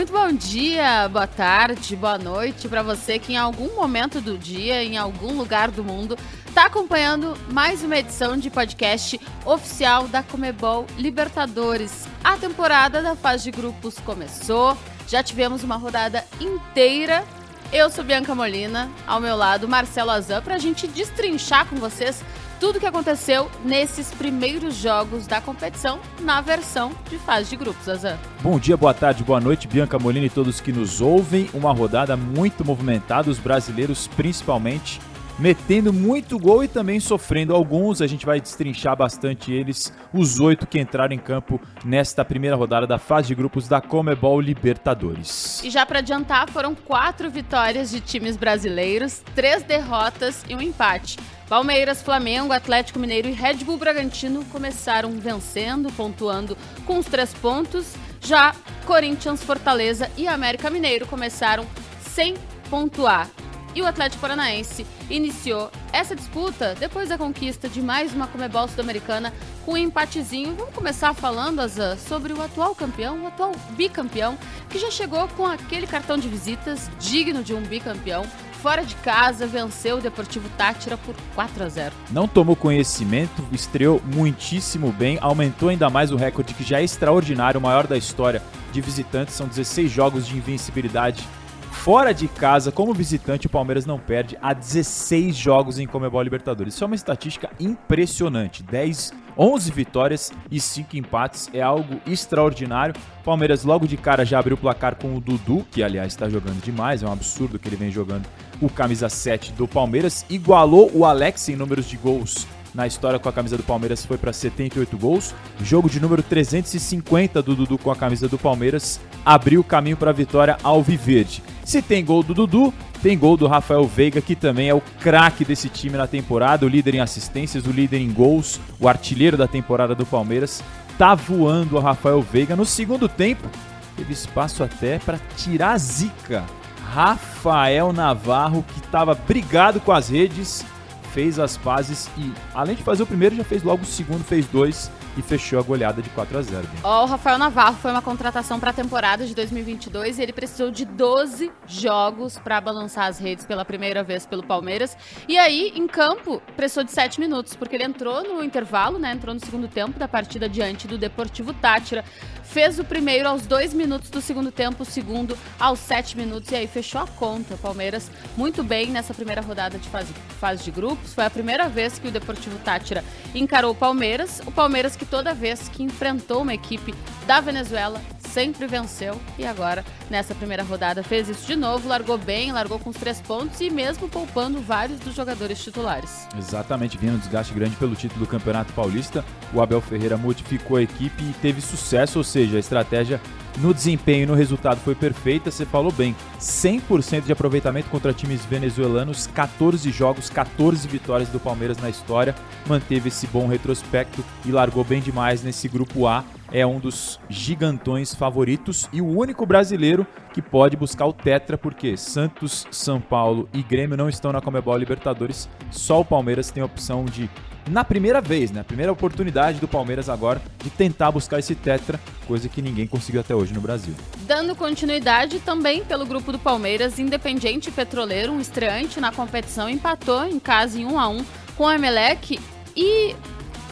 Muito bom dia, boa tarde, boa noite para você que em algum momento do dia, em algum lugar do mundo, está acompanhando mais uma edição de podcast oficial da Comebol Libertadores. A temporada da fase de grupos começou, já tivemos uma rodada inteira. Eu sou Bianca Molina, ao meu lado Marcelo Azan, para a gente destrinchar com vocês tudo o que aconteceu nesses primeiros jogos da competição na versão de fase de grupos, Azan. Bom dia, boa tarde, boa noite, Bianca Molina e todos que nos ouvem. Uma rodada muito movimentada, os brasileiros principalmente metendo muito gol e também sofrendo alguns. A gente vai destrinchar bastante eles, os oito que entraram em campo nesta primeira rodada da fase de grupos da Comebol Libertadores. E já para adiantar, foram quatro vitórias de times brasileiros, três derrotas e um empate. Palmeiras, Flamengo, Atlético Mineiro e Red Bull Bragantino começaram vencendo, pontuando com os três pontos. Já Corinthians, Fortaleza e América Mineiro começaram sem pontuar. E o Atlético Paranaense iniciou essa disputa depois da conquista de mais uma Comebol Sul-Americana com um empatezinho. Vamos começar falando, Azan, sobre o atual campeão, o atual bicampeão, que já chegou com aquele cartão de visitas digno de um bicampeão fora de casa, venceu o Deportivo Tátira por 4 a 0. Não tomou conhecimento, estreou muitíssimo bem, aumentou ainda mais o recorde que já é extraordinário, o maior da história de visitantes, são 16 jogos de invencibilidade Fora de casa, como visitante, o Palmeiras não perde há 16 jogos em Comebol Libertadores. Isso é uma estatística impressionante. 10, 11 vitórias e 5 empates é algo extraordinário. Palmeiras logo de cara já abriu o placar com o Dudu, que aliás está jogando demais, é um absurdo que ele vem jogando o camisa 7 do Palmeiras. Igualou o Alex em números de gols na história com a camisa do Palmeiras foi para 78 gols. Jogo de número 350 do Dudu com a camisa do Palmeiras abriu o caminho para a vitória ao Viverde. Se tem gol do Dudu, tem gol do Rafael Veiga, que também é o craque desse time na temporada, o líder em assistências, o líder em gols, o artilheiro da temporada do Palmeiras. Tá voando o Rafael Veiga. No segundo tempo, teve espaço até para tirar a zica. Rafael Navarro, que estava brigado com as redes, fez as pazes e, além de fazer o primeiro, já fez logo o segundo, fez dois e fechou a goleada de 4 a 0. Oh, o Rafael Navarro foi uma contratação para a temporada de 2022 e ele precisou de 12 jogos para balançar as redes pela primeira vez pelo Palmeiras. E aí, em campo, precisou de 7 minutos, porque ele entrou no intervalo, né? Entrou no segundo tempo da partida diante do Deportivo Tátira fez o primeiro aos dois minutos do segundo tempo, o segundo aos sete minutos, e aí fechou a conta. Palmeiras muito bem nessa primeira rodada de fase, fase de grupos. Foi a primeira vez que o Deportivo Tátira encarou o Palmeiras. O Palmeiras que toda vez que enfrentou uma equipe da Venezuela sempre venceu e agora nessa primeira rodada fez isso de novo, largou bem, largou com os três pontos e mesmo poupando vários dos jogadores titulares. Exatamente, vindo um desgaste grande pelo título do Campeonato Paulista, o Abel Ferreira modificou a equipe e teve sucesso, ou seja, a estratégia no desempenho e no resultado foi perfeita, você falou bem. 100% de aproveitamento contra times venezuelanos, 14 jogos, 14 vitórias do Palmeiras na história. Manteve esse bom retrospecto e largou bem demais nesse grupo A é um dos gigantões favoritos e o único brasileiro que pode buscar o Tetra, porque Santos, São Paulo e Grêmio não estão na Comebol Libertadores, só o Palmeiras tem a opção de, na primeira vez, né, primeira oportunidade do Palmeiras agora, de tentar buscar esse Tetra, coisa que ninguém conseguiu até hoje no Brasil. Dando continuidade também pelo grupo do Palmeiras, Independiente Petroleiro, um estreante na competição, empatou em casa em 1 a 1 com o Emelec e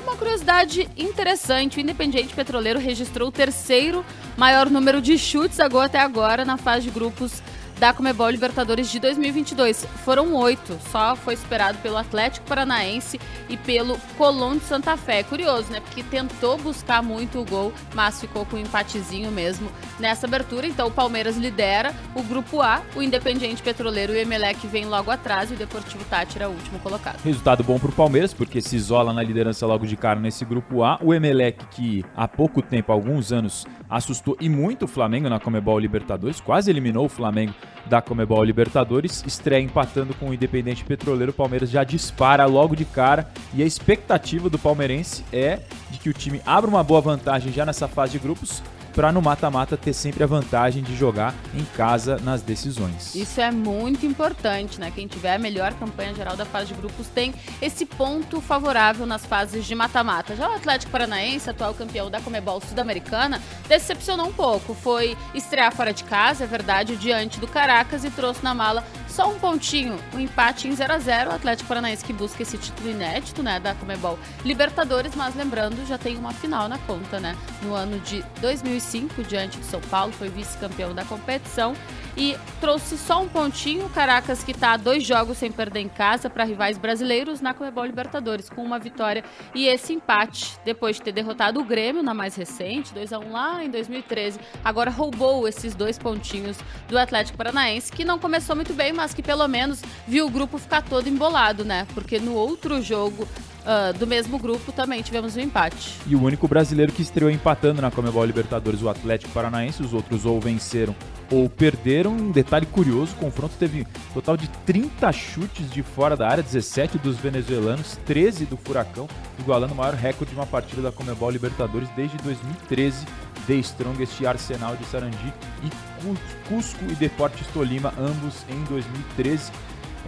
uma curiosidade interessante: o Independiente Petroleiro registrou o terceiro maior número de chutes a gol até agora na fase de grupos da Comebol Libertadores de 2022. Foram oito, só foi esperado pelo Atlético Paranaense e pelo Colón de Santa Fé. É curioso, né? Porque tentou buscar muito o gol, mas ficou com um empatezinho mesmo nessa abertura. Então o Palmeiras lidera o grupo A, o Independiente Petroleiro e o Emelec vem logo atrás e o Deportivo Tátira é o último colocado. Resultado bom para o Palmeiras, porque se isola na liderança logo de cara nesse grupo A. O Emelec, que há pouco tempo, alguns anos, assustou e muito o Flamengo na Comebol Libertadores, quase eliminou o Flamengo da Comebol Libertadores, estreia empatando com o Independente Petroleiro, o Palmeiras já dispara logo de cara e a expectativa do palmeirense é de que o time abra uma boa vantagem já nessa fase de grupos, para no mata-mata ter sempre a vantagem de jogar em casa nas decisões. Isso é muito importante, né? Quem tiver a melhor campanha geral da fase de grupos tem esse ponto favorável nas fases de mata-mata. Já o Atlético Paranaense, atual campeão da Comebol Sul-Americana, decepcionou um pouco. Foi estrear fora de casa, é verdade, diante do Caracas e trouxe na mala só um pontinho, um empate em 0 a 0 O Atlético Paranaense que busca esse título inédito, né, da Comebol Libertadores, mas lembrando, já tem uma final na conta, né? No ano de 2005, diante do São Paulo, foi vice-campeão da competição e trouxe só um pontinho. Caracas que está dois jogos sem perder em casa para rivais brasileiros na Comebol Libertadores, com uma vitória e esse empate, depois de ter derrotado o Grêmio na mais recente, 2 a 1 lá em 2013. Agora roubou esses dois pontinhos do Atlético Paranaense, que não começou muito bem, mas que pelo menos viu o grupo ficar todo embolado, né? Porque no outro jogo uh, do mesmo grupo também tivemos um empate. E o único brasileiro que estreou empatando na Comebol Libertadores, o Atlético Paranaense, os outros ou venceram ou perderam. Um detalhe curioso, o confronto teve um total de 30 chutes de fora da área, 17 dos venezuelanos, 13 do Furacão, igualando o maior recorde de uma partida da Comebol Libertadores desde 2013 The Strongest Arsenal de Sarandi e Cusco e Deportes Tolima, ambos em 2013.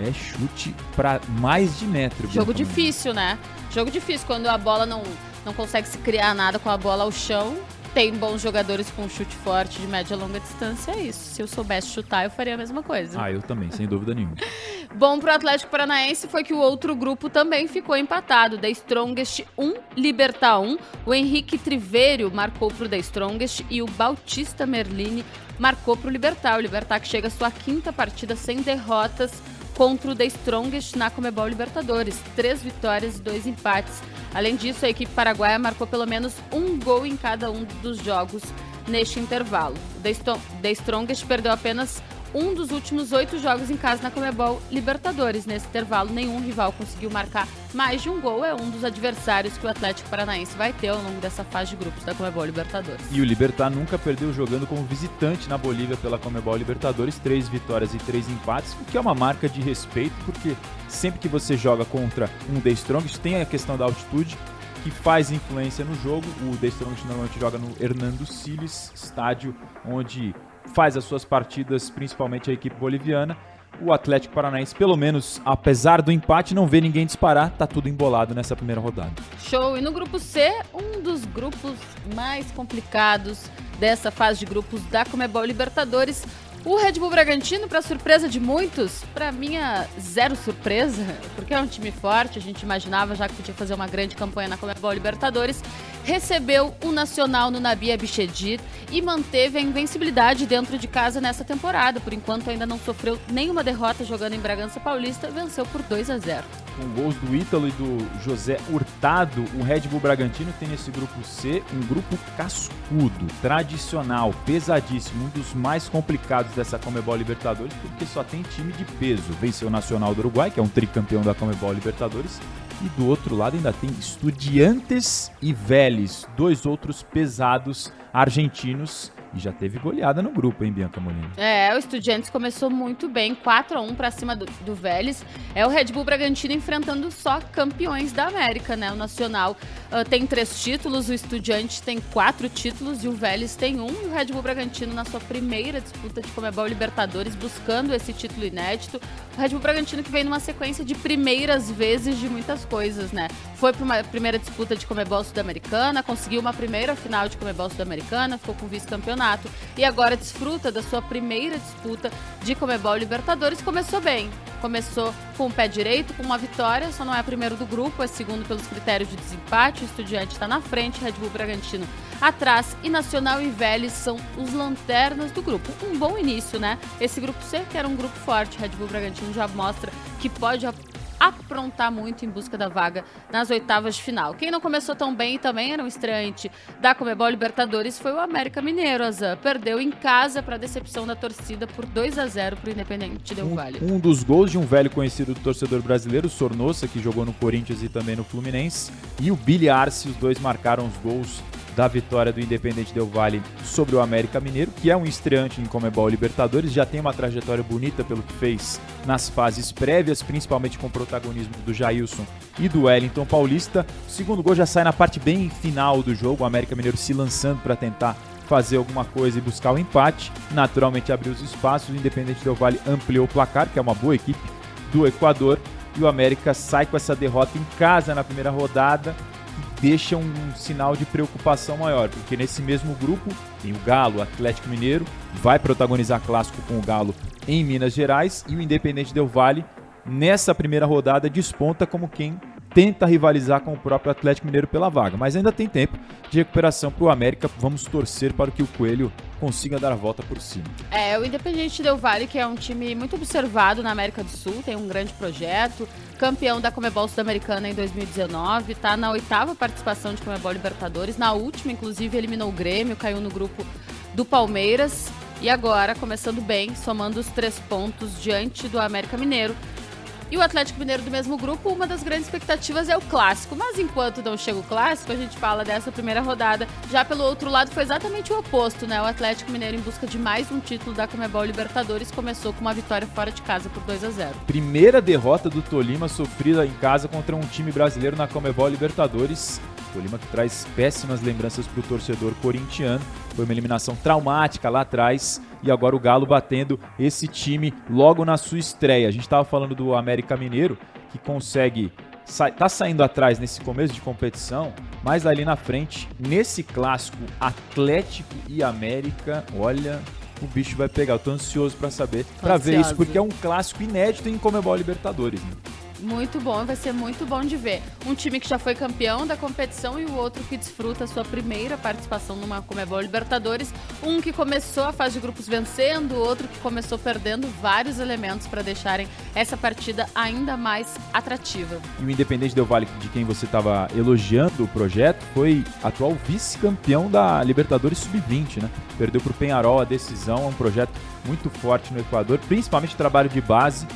É chute para mais de metro. Jogo difícil, né? Jogo difícil quando a bola não, não consegue se criar nada com a bola ao chão. Tem bons jogadores com chute forte de média e longa distância, é isso. Se eu soubesse chutar, eu faria a mesma coisa. Ah, eu também, sem dúvida nenhuma. Bom pro Atlético Paranaense foi que o outro grupo também ficou empatado. Da Strongest 1, Libertar 1. O Henrique Triverio marcou pro The Strongest e o Bautista Merlini marcou pro Libertar. O Libertar que chega à sua quinta partida sem derrotas contra o The Strongest na Comebol Libertadores. Três vitórias e dois empates. Além disso, a equipe paraguaia marcou pelo menos um gol em cada um dos jogos neste intervalo. O The Strongest perdeu apenas um dos últimos oito jogos em casa na Comebol Libertadores. Nesse intervalo, nenhum rival conseguiu marcar mais de um gol. É um dos adversários que o Atlético Paranaense vai ter ao longo dessa fase de grupos da Comebol Libertadores. E o Libertar nunca perdeu jogando como visitante na Bolívia pela Comebol Libertadores. Três vitórias e três empates, o que é uma marca de respeito, porque sempre que você joga contra um The Strongest, tem a questão da altitude, que faz influência no jogo. O The Strongest normalmente joga no Hernando Siles, estádio onde faz as suas partidas, principalmente a equipe boliviana. O Atlético Paranaense, pelo menos, apesar do empate, não vê ninguém disparar, tá tudo embolado nessa primeira rodada. Show! E no grupo C, um dos grupos mais complicados dessa fase de grupos da Comebol Libertadores, o Red Bull Bragantino, para surpresa de muitos, para minha zero surpresa, porque é um time forte, a gente imaginava já que podia fazer uma grande campanha na Comebol Libertadores, recebeu o Nacional no Nabi Abichedid e manteve a invencibilidade dentro de casa nessa temporada. Por enquanto ainda não sofreu nenhuma derrota jogando em Bragança Paulista, venceu por 2 a 0 com gols do Ítalo e do José Hurtado, o Red Bull Bragantino tem nesse grupo C um grupo cascudo, tradicional, pesadíssimo, um dos mais complicados dessa Comebol Libertadores, porque só tem time de peso. Venceu o Nacional do Uruguai, que é um tricampeão da Comebol Libertadores, e do outro lado ainda tem Estudiantes e Vélez, dois outros pesados argentinos e já teve goleada no grupo, hein, Bianca Molina? É, o Estudiantes começou muito bem, 4 a 1 para cima do, do Vélez. É o Red Bull Bragantino enfrentando só campeões da América, né? O Nacional uh, tem três títulos, o Estudiantes tem quatro títulos e o Vélez tem um. E o Red Bull Bragantino na sua primeira disputa de Comebol Libertadores, buscando esse título inédito. O Red Bull Bragantino que vem numa sequência de primeiras vezes de muitas coisas, né? Foi para uma primeira disputa de Comebol Sudamericana, conseguiu uma primeira final de Comebol Sudamericana, ficou com vice-campeonato campeonato e agora desfruta da sua primeira disputa de Comebol Libertadores. Começou bem, começou com o pé direito, com uma vitória, só não é primeiro do grupo, é segundo pelos critérios de desempate. O Estudiante está na frente, Red Bull Bragantino atrás e Nacional e Vélez são os lanternas do grupo. Um bom início, né? Esse grupo C, que era um grupo forte, Red Bull Bragantino já mostra que pode aprontar muito em busca da vaga nas oitavas de final. Quem não começou tão bem e também era um estreante da Comebol Libertadores foi o América Mineiro. Azan perdeu em casa para decepção da torcida por 2 a 0 para o Independente Del Valle. Um, um, dos gols de um velho conhecido do torcedor brasileiro, Sornosa, que jogou no Corinthians e também no Fluminense, e o Billy Arce, os dois marcaram os gols da vitória do Independente Del Valle sobre o América Mineiro, que é um estreante em Comebol Libertadores, já tem uma trajetória bonita pelo que fez nas fases prévias, principalmente com o protagonismo do Jailson e do Wellington Paulista. O segundo gol já sai na parte bem final do jogo, o América Mineiro se lançando para tentar fazer alguma coisa e buscar o empate. Naturalmente abriu os espaços, o Independente Del Valle ampliou o placar, que é uma boa equipe do Equador, e o América sai com essa derrota em casa na primeira rodada deixa um sinal de preocupação maior, porque nesse mesmo grupo tem o Galo, Atlético Mineiro, vai protagonizar clássico com o Galo em Minas Gerais e o Independente Del Vale nessa primeira rodada desponta como quem tenta rivalizar com o próprio Atlético Mineiro pela vaga, mas ainda tem tempo de recuperação para o América. Vamos torcer para que o Coelho consiga dar a volta por cima. É, o Independente Del Vale, que é um time muito observado na América do Sul, tem um grande projeto, campeão da Comebol Sul-Americana em 2019, está na oitava participação de Comebol Libertadores, na última, inclusive, eliminou o Grêmio, caiu no grupo do Palmeiras. E agora, começando bem, somando os três pontos diante do América Mineiro, e o Atlético Mineiro do mesmo grupo, uma das grandes expectativas é o clássico. Mas enquanto não chega o clássico, a gente fala dessa primeira rodada. Já pelo outro lado, foi exatamente o oposto, né? O Atlético Mineiro, em busca de mais um título da Comebol Libertadores, começou com uma vitória fora de casa por 2 a 0 Primeira derrota do Tolima sofrida em casa contra um time brasileiro na Comebol Libertadores. Tolima que traz péssimas lembranças para o torcedor corintiano. Foi uma eliminação traumática lá atrás e agora o Galo batendo esse time logo na sua estreia. A gente estava falando do América Mineiro que consegue tá saindo atrás nesse começo de competição, mas ali na frente, nesse clássico Atlético e América, olha, o bicho vai pegar. Eu tô ansioso para saber, para ver isso, porque é um clássico inédito em Comebol Libertadores. Né? Muito bom, vai ser muito bom de ver. Um time que já foi campeão da competição e o outro que desfruta sua primeira participação numa Comebol Libertadores. Um que começou a fase de grupos vencendo, o outro que começou perdendo vários elementos para deixarem essa partida ainda mais atrativa. E o Independente Del Vale, de quem você estava elogiando o projeto, foi atual vice-campeão da Libertadores Sub-20, né? Perdeu para o Penharol a decisão, é um projeto muito forte no Equador, principalmente trabalho de base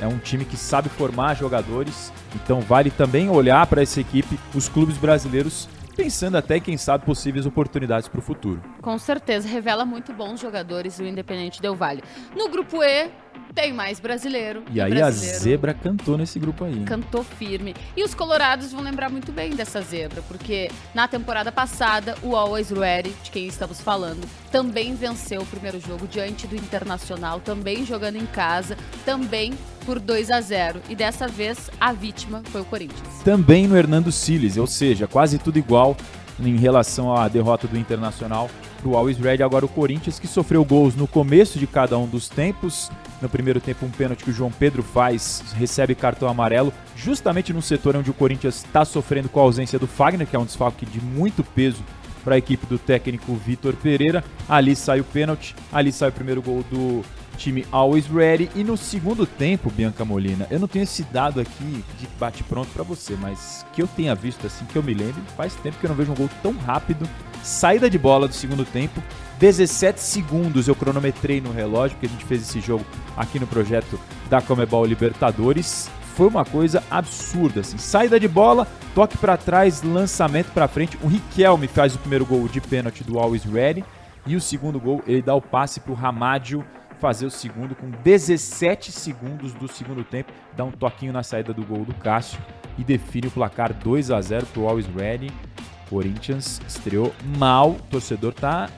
é um time que sabe formar jogadores, então vale também olhar para essa equipe, os clubes brasileiros, pensando até, quem sabe, possíveis oportunidades para o futuro. Com certeza, revela muito bons jogadores o Independente Del Vale. No grupo E, tem mais brasileiro. E aí brasileiro a zebra cantou nesse grupo aí. Cantou firme. E os colorados vão lembrar muito bem dessa zebra, porque na temporada passada, o Always Ready, de quem estamos falando, também venceu o primeiro jogo diante do Internacional, também jogando em casa, também por 2 a 0 E dessa vez, a vítima foi o Corinthians. Também no Hernando Siles, ou seja, quase tudo igual em relação à derrota do Internacional para o Always Red. Agora o Corinthians que sofreu gols no começo de cada um dos tempos. No primeiro tempo, um pênalti que o João Pedro faz, recebe cartão amarelo, justamente no setor onde o Corinthians está sofrendo com a ausência do Fagner, que é um desfalque de muito peso para a equipe do técnico Vitor Pereira. Ali sai o pênalti, ali sai o primeiro gol do time always ready. E no segundo tempo, Bianca Molina, eu não tenho esse dado aqui de bate-pronto para você, mas que eu tenha visto assim, que eu me lembro, faz tempo que eu não vejo um gol tão rápido. Saída de bola do segundo tempo, 17 segundos eu cronometrei no relógio, porque a gente fez esse jogo aqui no projeto da Comebol Libertadores. Foi uma coisa absurda, assim. Saída de bola, toque para trás, lançamento para frente. O Riquelme faz o primeiro gol de pênalti do Always Ready. E o segundo gol, ele dá o passe pro Ramádio fazer o segundo com 17 segundos do segundo tempo, dá um toquinho na saída do gol do Cássio e define o placar 2 a 0 pro Always Ready. Corinthians estreou mal, o torcedor tá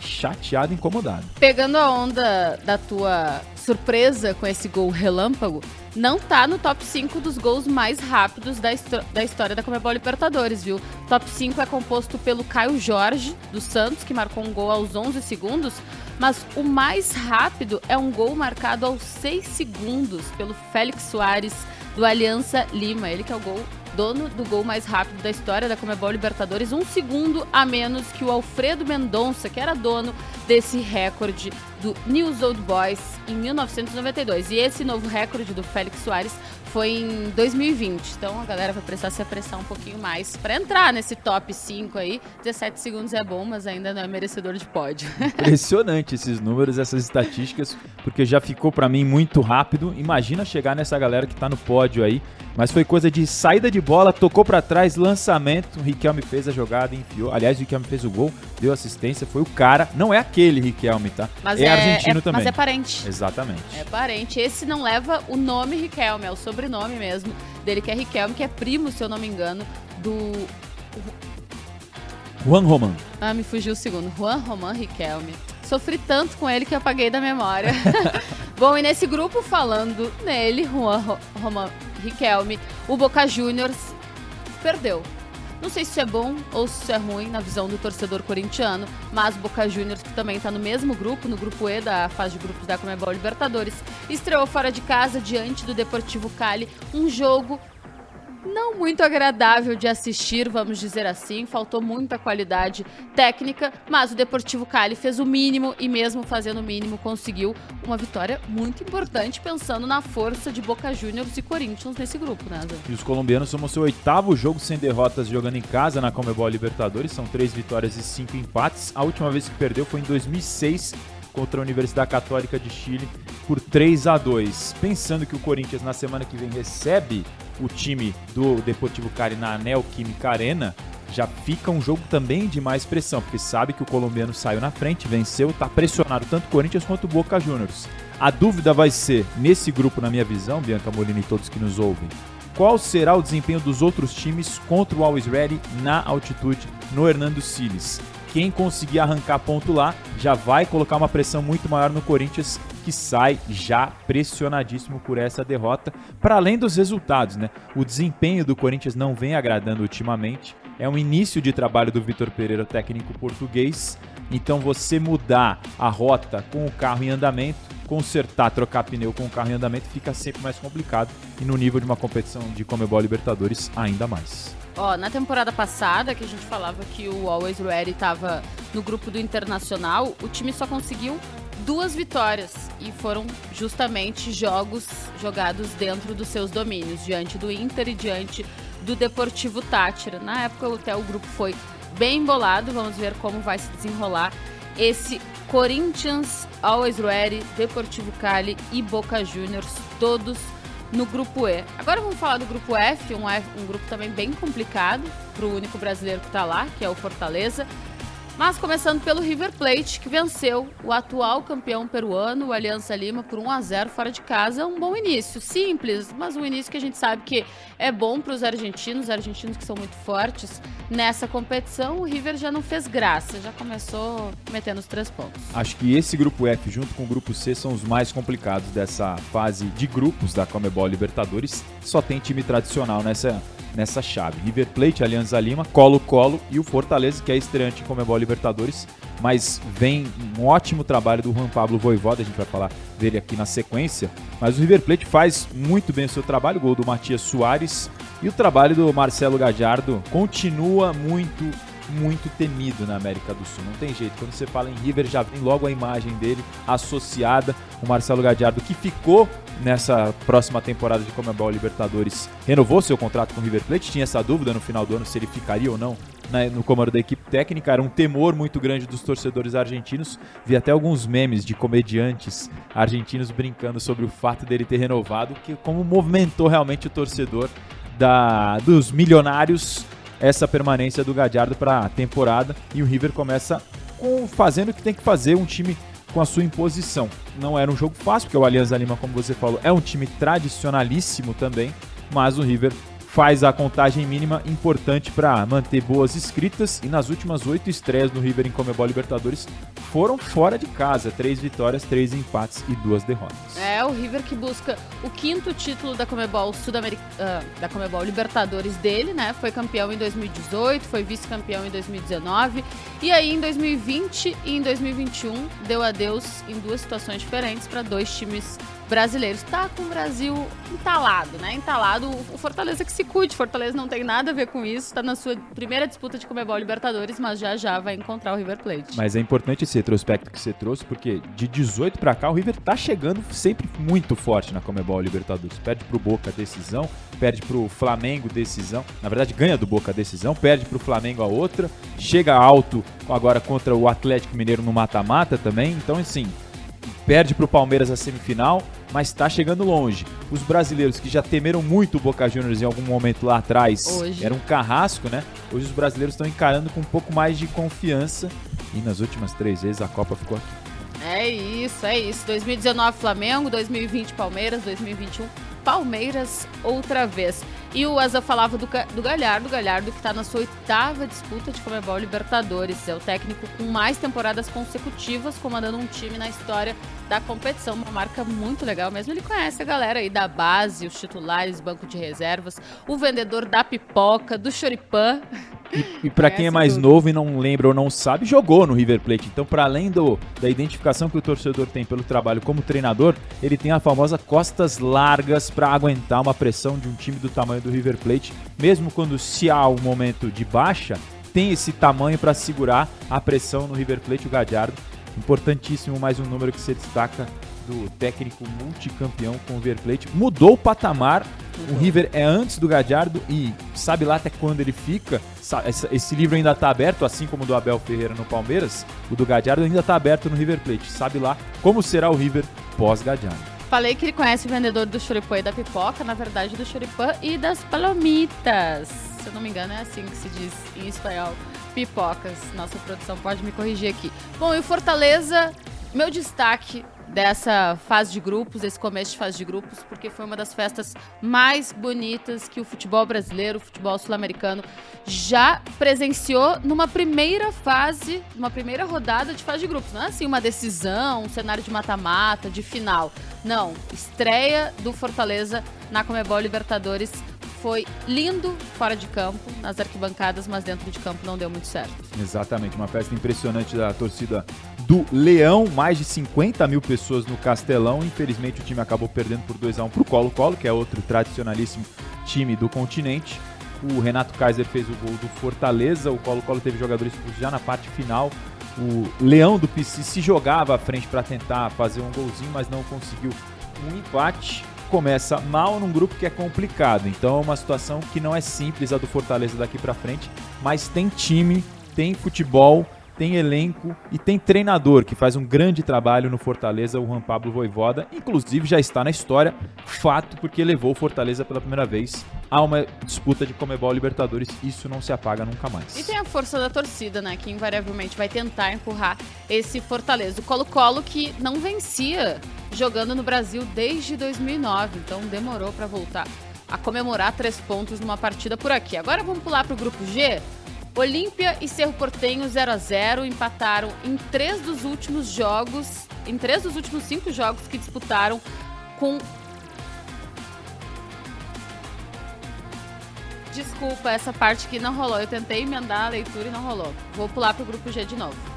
chateado, incomodado. Pegando a onda da tua surpresa com esse gol relâmpago, não tá no top 5 dos gols mais rápidos da, da história da Comebol Libertadores, viu? Top 5 é composto pelo Caio Jorge, do Santos, que marcou um gol aos 11 segundos, mas o mais rápido é um gol marcado aos 6 segundos pelo Félix Soares, do Aliança Lima. Ele que é o gol dono do gol mais rápido da história da Comebol Libertadores, um segundo a menos que o Alfredo Mendonça, que era dono desse recorde do News Old Boys em 1992. E esse novo recorde do Félix Soares foi em 2020. Então a galera vai precisar se apressar um pouquinho mais para entrar nesse top 5 aí. 17 segundos é bom, mas ainda não é merecedor de pódio. Impressionante esses números, essas estatísticas, porque já ficou para mim muito rápido. Imagina chegar nessa galera que tá no pódio aí. Mas foi coisa de saída de bola, tocou para trás, lançamento. O Riquelme fez a jogada, enfiou. Aliás, o Riquelme fez o gol, deu assistência, foi o cara. Não é aquele Riquelme, tá? Mas é, é argentino é, também. Mas é parente. Exatamente. É parente. Esse não leva o nome Riquelme, é o sobrenome mesmo dele, que é Riquelme, que é primo, se eu não me engano, do. Juan Roman. Ah, me fugiu o segundo. Juan Roman Riquelme. Sofri tanto com ele que apaguei da memória. Bom, e nesse grupo, falando nele, Juan Roman Riquelme, o Boca Juniors perdeu. Não sei se isso é bom ou se isso é ruim na visão do torcedor corintiano, mas Boca Juniors, que também está no mesmo grupo, no grupo E da fase de grupos da Comebol Libertadores, estreou fora de casa diante do Deportivo Cali, um jogo não muito agradável de assistir, vamos dizer assim. Faltou muita qualidade técnica, mas o Deportivo Cali fez o mínimo e mesmo fazendo o mínimo conseguiu uma vitória muito importante pensando na força de Boca Juniors e Corinthians nesse grupo, né? E os colombianos somam seu oitavo jogo sem derrotas jogando em casa na Comebol Libertadores, são três vitórias e cinco empates. A última vez que perdeu foi em 2006 contra a Universidade Católica de Chile por 3 a 2. Pensando que o Corinthians na semana que vem recebe o time do Deportivo Cali na Neoquímica Arena, já fica um jogo também de mais pressão, porque sabe que o colombiano saiu na frente, venceu, está pressionado tanto o Corinthians quanto o Boca Juniors. A dúvida vai ser, nesse grupo, na minha visão, Bianca Molina e todos que nos ouvem, qual será o desempenho dos outros times contra o Always Ready na altitude no Hernando Siles? Quem conseguir arrancar ponto lá já vai colocar uma pressão muito maior no Corinthians que sai já pressionadíssimo por essa derrota. Para além dos resultados, né? O desempenho do Corinthians não vem agradando ultimamente. É um início de trabalho do Vitor Pereira, técnico português. Então você mudar a rota com o carro em andamento, consertar, trocar pneu com o carro em andamento fica sempre mais complicado e no nível de uma competição de Comebol Libertadores ainda mais. Ó, na temporada passada, que a gente falava que o Always Ready estava no grupo do Internacional, o time só conseguiu duas vitórias e foram justamente jogos jogados dentro dos seus domínios, diante do Inter e diante do Deportivo Tátira. Na época até o grupo foi bem embolado, vamos ver como vai se desenrolar esse Corinthians, Always Ready, Deportivo Cali e Boca Juniors, todos no grupo E. Agora vamos falar do grupo F, um, F, um grupo também bem complicado para o único brasileiro que está lá, que é o Fortaleza. Mas começando pelo River Plate, que venceu o atual campeão peruano, o Aliança Lima, por 1 a 0 fora de casa. Um bom início, simples, mas um início que a gente sabe que é bom para os argentinos, os argentinos que são muito fortes nessa competição. O River já não fez graça, já começou metendo os três pontos. Acho que esse grupo F, junto com o grupo C, são os mais complicados dessa fase de grupos da Comebol Libertadores. Só tem time tradicional nessa nessa chave. River Plate, Alianza Lima, Colo-Colo e o Fortaleza, que é estreante em Comebol Libertadores, mas vem um ótimo trabalho do Juan Pablo Voivoda, a gente vai falar dele aqui na sequência, mas o River Plate faz muito bem o seu trabalho, gol do Matias Soares, e o trabalho do Marcelo Gajardo continua muito muito temido na América do Sul. Não tem jeito. Quando você fala em River, já vem logo a imagem dele associada. O Marcelo Gadiardo, que ficou nessa próxima temporada de Comebol Libertadores, renovou seu contrato com o River Plate. Tinha essa dúvida no final do ano se ele ficaria ou não no comando da equipe técnica. Era um temor muito grande dos torcedores argentinos. Vi até alguns memes de comediantes argentinos brincando sobre o fato dele ter renovado, que como movimentou realmente o torcedor da, dos milionários essa permanência do Gadiardo para a temporada e o River começa com, fazendo o que tem que fazer, um time com a sua imposição. Não era um jogo fácil, porque o Alianza Lima, como você falou, é um time tradicionalíssimo também, mas o River faz a contagem mínima importante para manter boas escritas e nas últimas oito estreias do River em Comebol Libertadores foram fora de casa, três vitórias, três empates e duas derrotas. É o River que busca o quinto título da Comebol. Uh, da Comebol Libertadores dele, né? Foi campeão em 2018, foi vice-campeão em 2019 e aí em 2020 e em 2021 deu adeus em duas situações diferentes para dois times brasileiros. Tá com o Brasil entalado, né? Entalado. O Fortaleza que se cuide. Fortaleza não tem nada a ver com isso. Tá na sua primeira disputa de Comebol Libertadores, mas já já vai encontrar o River Plate. Mas é importante esse retrospecto que você trouxe, porque de 18 para cá o River tá chegando sempre muito forte na Comebol Libertadores. Perde pro Boca a decisão, perde pro Flamengo decisão. Na verdade, ganha do Boca a decisão, perde pro Flamengo a outra, chega alto agora contra o Atlético Mineiro no mata-mata também. Então, assim, perde para o Palmeiras a semifinal, mas está chegando longe. Os brasileiros que já temeram muito o Boca Juniors em algum momento lá atrás, Hoje. era um carrasco, né? Hoje os brasileiros estão encarando com um pouco mais de confiança e nas últimas três vezes a Copa ficou aqui. É isso, é isso. 2019 Flamengo, 2020 Palmeiras, 2021 Palmeiras outra vez. E o Asa falava do, do Galhardo, Galhardo que está na sua oitava disputa de Comebol Libertadores. É o técnico com mais temporadas consecutivas comandando um time na história da competição. Uma marca muito legal mesmo. Ele conhece a galera aí da base, os titulares, banco de reservas, o vendedor da pipoca, do choripã. E, e para quem é mais tudo. novo e não lembra ou não sabe, jogou no River Plate. Então, para além do, da identificação que o torcedor tem pelo trabalho como treinador, ele tem a famosa costas largas para aguentar uma pressão de um time do tamanho do River Plate, mesmo quando se há um momento de baixa, tem esse tamanho para segurar a pressão no River Plate o Gadiardo. Importantíssimo mais um número que se destaca do técnico multicampeão com o River Plate. Mudou o patamar. O River é antes do Gadiardo e sabe lá até quando ele fica. Esse livro ainda está aberto, assim como o do Abel Ferreira no Palmeiras. O do Gadiardo ainda está aberto no River Plate. Sabe lá como será o River pós-Gadiardo. Falei que ele conhece o vendedor do choripã e da pipoca, na verdade do choripã e das palomitas. Se eu não me engano é assim que se diz em espanhol. Pipocas. Nossa produção pode me corrigir aqui. Bom, e o Fortaleza, meu destaque dessa fase de grupos, esse começo de fase de grupos, porque foi uma das festas mais bonitas que o futebol brasileiro, o futebol sul-americano já presenciou numa primeira fase, numa primeira rodada de fase de grupos. Não é assim uma decisão, um cenário de mata-mata, de final. Não, estreia do Fortaleza na Comebol Libertadores foi lindo fora de campo, nas arquibancadas, mas dentro de campo não deu muito certo. Exatamente, uma festa impressionante da torcida do Leão, mais de 50 mil pessoas no Castelão. Infelizmente o time acabou perdendo por 2 a 1 para o Colo-Colo, que é outro tradicionalíssimo time do continente. O Renato Kaiser fez o gol do Fortaleza, o Colo-Colo teve jogadores já na parte final. O Leão do PC se jogava à frente para tentar fazer um golzinho, mas não conseguiu um empate. Começa mal num grupo que é complicado, então é uma situação que não é simples a do Fortaleza daqui para frente, mas tem time, tem futebol tem elenco e tem treinador que faz um grande trabalho no Fortaleza, o Juan Pablo Voivoda. Inclusive já está na história, fato, porque levou o Fortaleza pela primeira vez a uma disputa de Comebol Libertadores. Isso não se apaga nunca mais. E tem a força da torcida, né? Que invariavelmente vai tentar empurrar esse Fortaleza. O Colo-Colo que não vencia jogando no Brasil desde 2009, então demorou para voltar a comemorar três pontos numa partida por aqui. Agora vamos pular para o grupo G. Olímpia e Cerro Portenho 0 a 0 empataram em três dos últimos jogos, em três dos últimos cinco jogos que disputaram com Desculpa, essa parte que não rolou. Eu tentei emendar a leitura e não rolou. Vou pular para o grupo G de novo.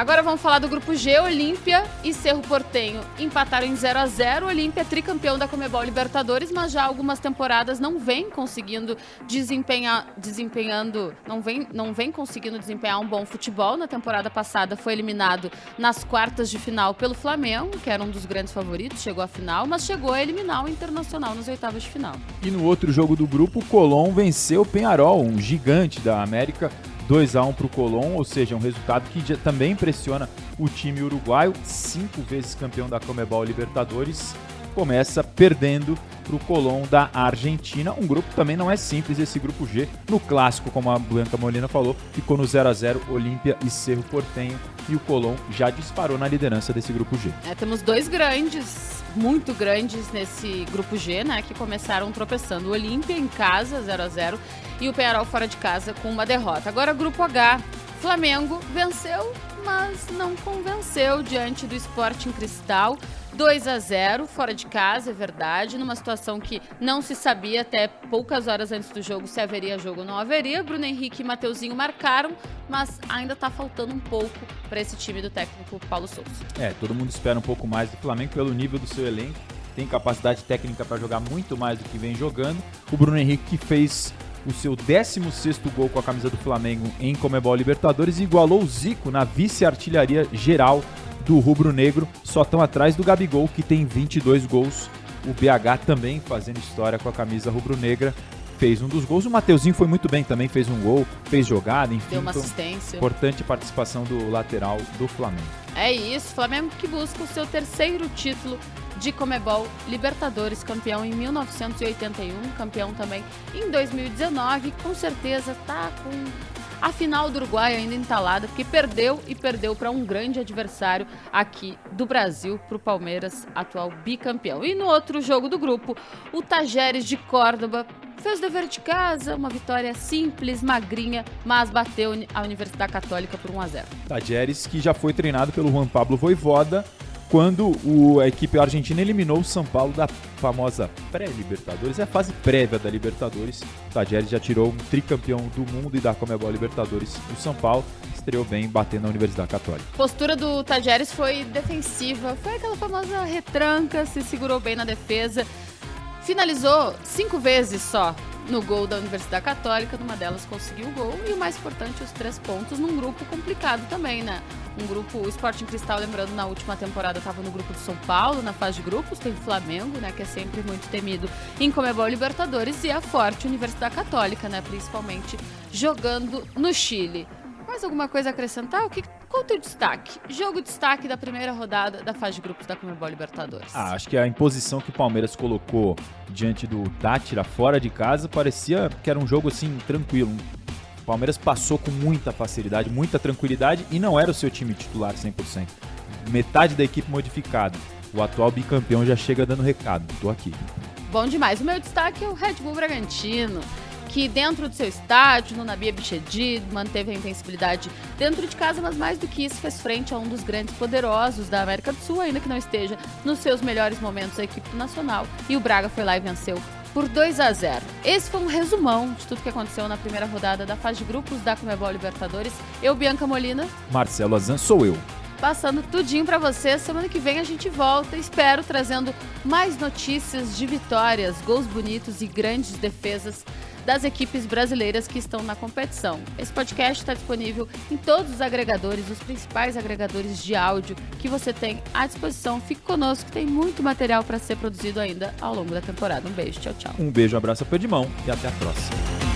Agora vamos falar do grupo G, Olímpia e Cerro Portenho empataram em 0 a 0 Olímpia tricampeão da Comebol Libertadores, mas já algumas temporadas não vem conseguindo desempenhar, desempenhando, não vem, não vem conseguindo desempenhar um bom futebol. Na temporada passada foi eliminado nas quartas de final pelo Flamengo, que era um dos grandes favoritos, chegou à final, mas chegou a eliminar o Internacional nas oitavas de final. E no outro jogo do grupo, o Colón venceu o Penharol, um gigante da América 2 a 1 para o Colón, ou seja, um resultado que também impressiona o time uruguaio, cinco vezes campeão da Comebol Libertadores, começa perdendo para o Colón da Argentina. Um grupo também não é simples, esse grupo G. No clássico, como a Blanca Molina falou, ficou no 0 a 0 Olímpia e Cerro Portenho. E o Colón já disparou na liderança desse grupo G. É, temos dois grandes, muito grandes nesse grupo G, né? Que começaram tropeçando. O Olímpia em casa, 0 a 0 e o Penharol fora de casa com uma derrota. Agora, grupo H, Flamengo venceu, mas não convenceu diante do Sporting Cristal. 2 a 0 fora de casa, é verdade, numa situação que não se sabia até poucas horas antes do jogo se haveria jogo ou não haveria. Bruno Henrique e Mateuzinho marcaram, mas ainda está faltando um pouco para esse time do técnico Paulo Souza. É, todo mundo espera um pouco mais do Flamengo pelo nível do seu elenco. Tem capacidade técnica para jogar muito mais do que vem jogando. O Bruno Henrique que fez o seu 16º gol com a camisa do Flamengo em Comebol Libertadores e igualou o Zico na vice-artilharia geral do Rubro Negro, só estão atrás do Gabigol, que tem 22 gols. O BH também fazendo história com a camisa rubro-negra, fez um dos gols. O Mateuzinho foi muito bem também, fez um gol, fez jogada, enfim. Deu uma assistência. Importante participação do lateral do Flamengo. É isso, Flamengo que busca o seu terceiro título de Comebol Libertadores, campeão em 1981, campeão também em 2019, com certeza tá com a final do Uruguai ainda entalada, porque perdeu e perdeu para um grande adversário aqui do Brasil, para o Palmeiras, atual bicampeão. E no outro jogo do grupo, o Tajeres de Córdoba fez o dever de casa, uma vitória simples, magrinha, mas bateu a Universidade Católica por 1 a 0. Tajeres que já foi treinado pelo Juan Pablo Voivoda, quando o, a equipe argentina eliminou o São Paulo da famosa pré-Libertadores, é a fase prévia da Libertadores. O Tajeres já tirou um tricampeão do mundo e da Comebol Libertadores. O São Paulo estreou bem batendo na Universidade Católica. A postura do Tajeres foi defensiva, foi aquela famosa retranca, se segurou bem na defesa. Finalizou cinco vezes só no gol da Universidade Católica, numa delas conseguiu o gol e o mais importante, os três pontos num grupo complicado também, né? Um grupo, o Sporting Cristal, lembrando, na última temporada estava no grupo do São Paulo, na fase de grupos, tem o Flamengo, né, que é sempre muito temido em Comebol Libertadores e a forte Universidade Católica, né, principalmente jogando no Chile. Mais alguma coisa a acrescentar? O que, qual o teu destaque? Jogo destaque da primeira rodada da fase de grupos da Comebol Libertadores. Ah, acho que a imposição que o Palmeiras colocou diante do Tátira fora de casa parecia que era um jogo assim tranquilo. O Palmeiras passou com muita facilidade, muita tranquilidade e não era o seu time titular 100%. Metade da equipe modificada. O atual bicampeão já chega dando recado. Tô aqui. Bom demais. O meu destaque é o Red Bull Bragantino que dentro do seu estádio, no Nabi Bichedi, manteve a invencibilidade dentro de casa, mas mais do que isso, fez frente a um dos grandes poderosos da América do Sul, ainda que não esteja nos seus melhores momentos a equipe nacional. E o Braga foi lá e venceu por 2 a 0. Esse foi um resumão de tudo que aconteceu na primeira rodada da fase de grupos da Comebol Libertadores. Eu, Bianca Molina. Marcelo Azan, sou eu passando tudinho para você. Semana que vem a gente volta, espero trazendo mais notícias de vitórias, gols bonitos e grandes defesas das equipes brasileiras que estão na competição. Esse podcast está disponível em todos os agregadores, os principais agregadores de áudio que você tem à disposição. Fique conosco, tem muito material para ser produzido ainda ao longo da temporada. Um beijo, tchau, tchau. Um beijo, um abraço, aperto de mão e até a próxima.